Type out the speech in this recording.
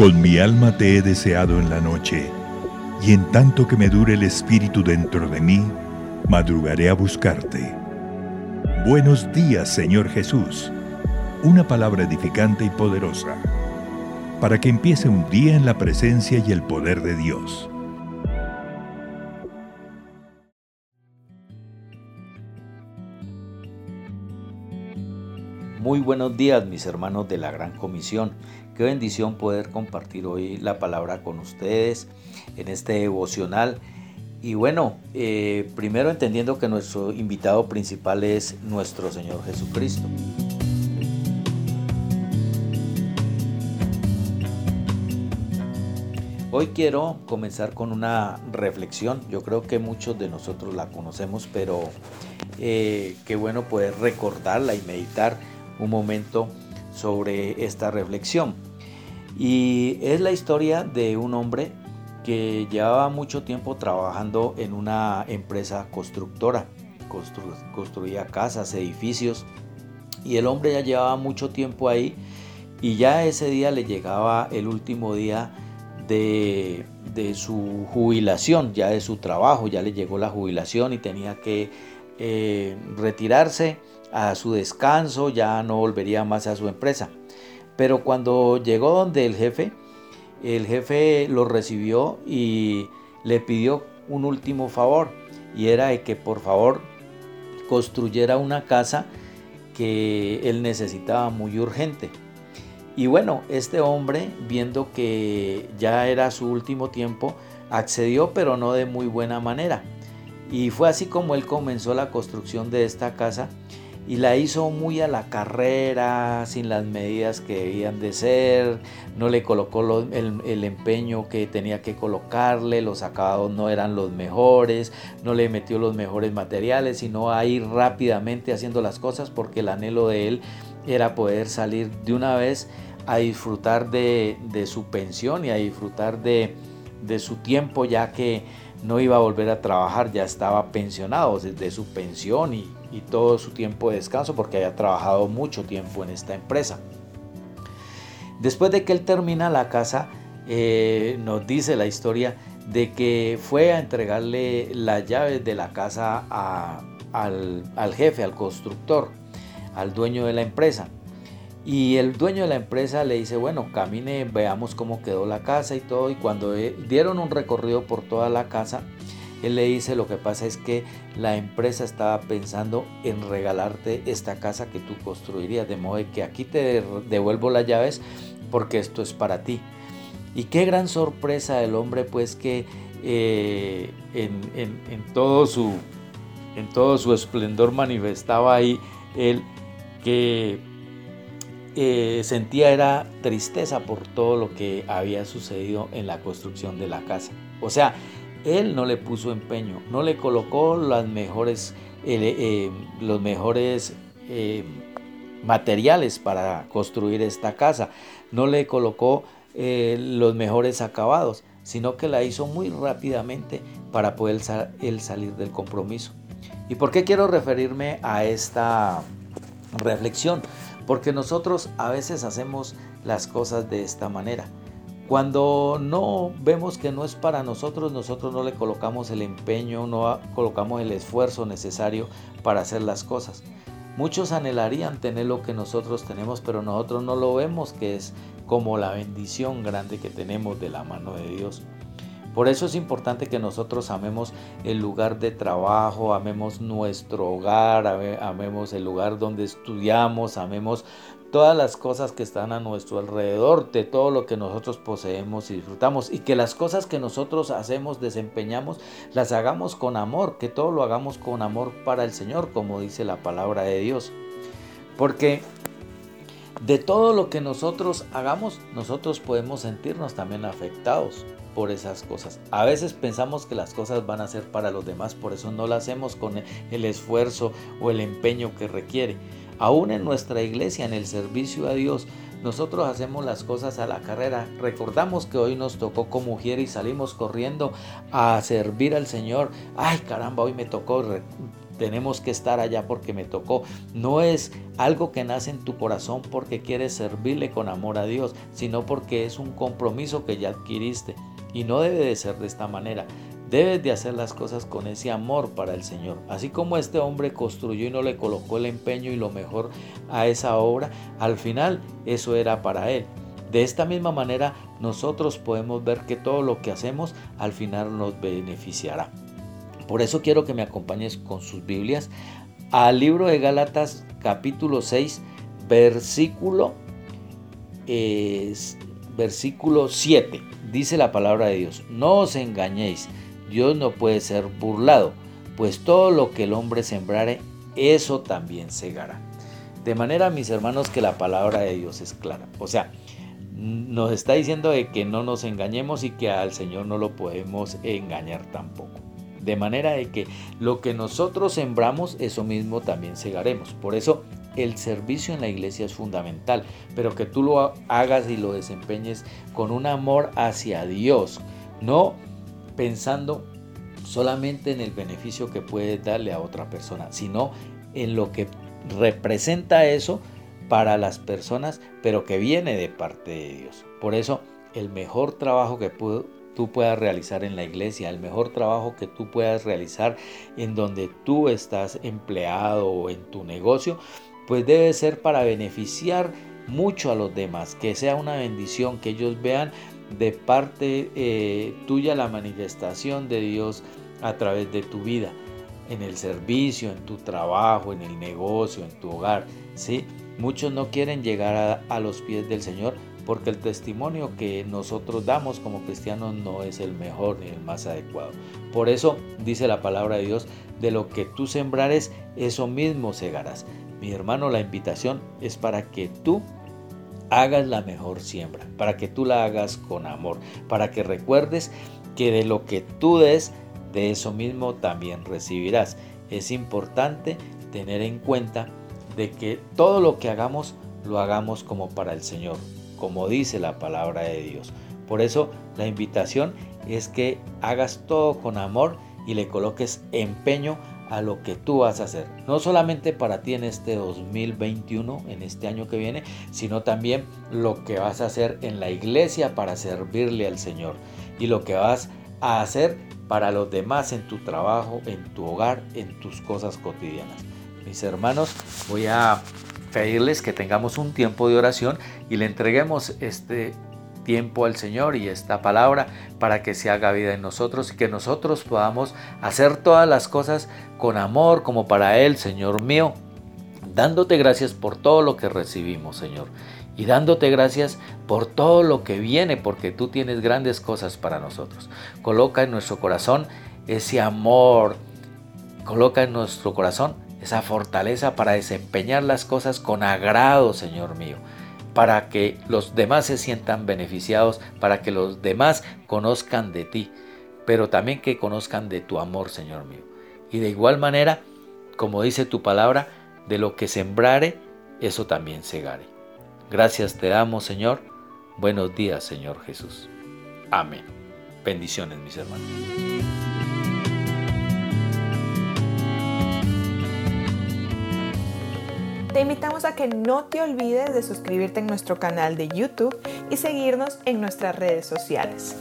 Con mi alma te he deseado en la noche, y en tanto que me dure el espíritu dentro de mí, madrugaré a buscarte. Buenos días, Señor Jesús. Una palabra edificante y poderosa, para que empiece un día en la presencia y el poder de Dios. Muy buenos días mis hermanos de la Gran Comisión. Qué bendición poder compartir hoy la palabra con ustedes en este devocional. Y bueno, eh, primero entendiendo que nuestro invitado principal es nuestro Señor Jesucristo. Hoy quiero comenzar con una reflexión. Yo creo que muchos de nosotros la conocemos, pero eh, qué bueno poder recordarla y meditar un momento sobre esta reflexión. Y es la historia de un hombre que llevaba mucho tiempo trabajando en una empresa constructora. construía casas, edificios. Y el hombre ya llevaba mucho tiempo ahí y ya ese día le llegaba el último día de, su jubilación, ya de su trabajo, ya le llegó la jubilación y tenía que eh, retirarse a su descanso, ya no volvería más a su empresa. Pero cuando llegó donde el jefe, el jefe lo recibió y le pidió un último favor y era de que por favor construyera una casa que él necesitaba muy urgente. Y bueno, este hombre, viendo que ya era su último tiempo, accedió pero no de muy buena manera. Y fue así como él comenzó la construcción de esta casa y la hizo muy a la carrera, sin las medidas que debían de ser, no le colocó el, empeño que tenía que colocarle, los acabados no eran los mejores, no le metió los mejores materiales, sino a ir rápidamente haciendo las cosas porque el anhelo de él era poder salir de una vez a disfrutar de, su pensión y a disfrutar de, de su tiempo ya que no iba a volver a trabajar, ya estaba pensionado de su pensión y, y todo su tiempo de descanso porque había trabajado mucho tiempo en esta empresa. Después de que él termina la casa, eh, nos dice la historia de que fue a entregarle las llaves de la casa al, al jefe, al constructor, al dueño de la empresa. Y el dueño de la empresa le dice, bueno, camine, veamos cómo quedó la casa y todo. Y cuando eh, dieron un recorrido por toda la casa, él le dice, lo que pasa es que la empresa estaba pensando en regalarte esta casa que tú construirías, de modo que aquí te devuelvo las llaves porque esto es para ti. Y qué gran sorpresa del hombre, pues que eh, en, todo su, en todo su esplendor manifestaba ahí él que eh, sentía era tristeza por todo lo que había sucedido en la construcción de la casa. O sea, él no le puso empeño, no le colocó eh, los mejores eh, materiales para construir esta casa, no le colocó los mejores acabados, sino que la hizo muy rápidamente para poder él salir del compromiso. ¿Y por qué quiero referirme a esta reflexión? Porque nosotros a veces hacemos las cosas de esta manera. Cuando no vemos que no es para nosotros, nosotros no le colocamos el empeño, no colocamos el esfuerzo necesario para hacer las cosas. Muchos anhelarían tener lo que nosotros tenemos, pero nosotros no lo vemos que es como la bendición grande que tenemos de la mano de Dios. Por eso es importante que nosotros amemos el lugar de trabajo, amemos nuestro hogar, amemos el lugar donde estudiamos, amemos todas las cosas que están a nuestro alrededor, de todo lo que nosotros poseemos y disfrutamos, y que las cosas que nosotros hacemos, desempeñamos, las hagamos con amor, que todo lo hagamos con amor para el Señor, como dice la palabra de Dios. Porque de todo lo que nosotros hagamos, nosotros podemos sentirnos también afectados por esas cosas. A veces pensamos que las cosas van a ser para los demás, por eso no las hacemos con el esfuerzo o el empeño que requiere. Aún en nuestra iglesia, en el servicio a Dios, nosotros hacemos las cosas a la carrera. Recordamos que hoy nos tocó como mujer y salimos corriendo a servir al Señor. Ay, caramba, hoy me tocó tenemos que estar allá porque me tocó. No es algo que nace en tu corazón porque quieres servirle con amor a Dios, sino porque es un compromiso que ya adquiriste. Y no debe de ser de esta manera. Debes de hacer las cosas con ese amor para el Señor. Así como este hombre construyó y no le colocó el empeño y lo mejor a esa obra, al final eso era para él. De esta misma manera nosotros podemos ver que todo lo que hacemos al final nos beneficiará. Por eso quiero que me acompañes con sus Biblias al libro de Gálatas capítulo 6 versículo, versículo 7. Dice la palabra de Dios, no os engañéis Dios no puede ser burlado, pues todo lo que el hombre sembrare, eso también segará. De manera, mis hermanos, que la palabra de Dios es clara. O sea, nos está diciendo de que no nos engañemos y que al Señor no lo podemos engañar tampoco. De manera de que lo que nosotros sembramos, eso mismo también segaremos. Por eso el servicio en la iglesia es fundamental, pero que tú lo hagas y lo desempeñes con un amor hacia Dios, no pensando solamente en el beneficio que puede darle a otra persona, sino en lo que representa eso para las personas, pero que viene de parte de Dios. Por eso, el mejor trabajo que tú puedas realizar en la iglesia, el mejor trabajo que tú puedas realizar en donde tú estás empleado o en tu negocio, pues debe ser para beneficiar mucho a los demás, que sea una bendición, que ellos vean de parte eh, tuya la manifestación de Dios a través de tu vida, en el servicio, en tu trabajo, en el negocio, en tu hogar. ¿sí? Muchos no quieren llegar a, a los pies del Señor porque el testimonio que nosotros damos como cristianos no es el mejor ni el más adecuado. Por eso dice la palabra de Dios, de lo que tú sembrares, eso mismo segarás. Mi hermano, la invitación es para que tú hagas la mejor siembra, para que tú la hagas con amor, para que recuerdes que de lo que tú des, de eso mismo también recibirás. Es importante tener en cuenta de que todo lo que hagamos lo hagamos como para el Señor, como dice la palabra de Dios. Por eso la invitación es que hagas todo con amor y le coloques empeño a lo que tú vas a hacer. No solamente para ti en este 2021, en este año que viene, sino también lo que vas a hacer en la iglesia para servirle al Señor. Y lo que vas a hacer para los demás en tu trabajo, en tu hogar, en tus cosas cotidianas. Mis hermanos, voy a pedirles que tengamos un tiempo de oración y le entreguemos este tiempo al Señor y esta palabra para que se haga vida en nosotros y que nosotros podamos hacer todas las cosas con amor como para Él, Señor mío, dándote gracias por todo lo que recibimos, Señor, y dándote gracias por todo lo que viene, porque tú tienes grandes cosas para nosotros. Coloca en nuestro corazón ese amor, coloca en nuestro corazón esa fortaleza para desempeñar las cosas con agrado, Señor mío para que los demás se sientan beneficiados, para que los demás conozcan de ti, pero también que conozcan de tu amor, Señor mío. Y de igual manera, como dice tu palabra, de lo que sembrare, eso también segare. Gracias te damos, Señor. Buenos días, Señor Jesús. Amén. Bendiciones, mis hermanos. Te invitamos a que no te olvides de suscribirte en nuestro canal de YouTube y seguirnos en nuestras redes sociales.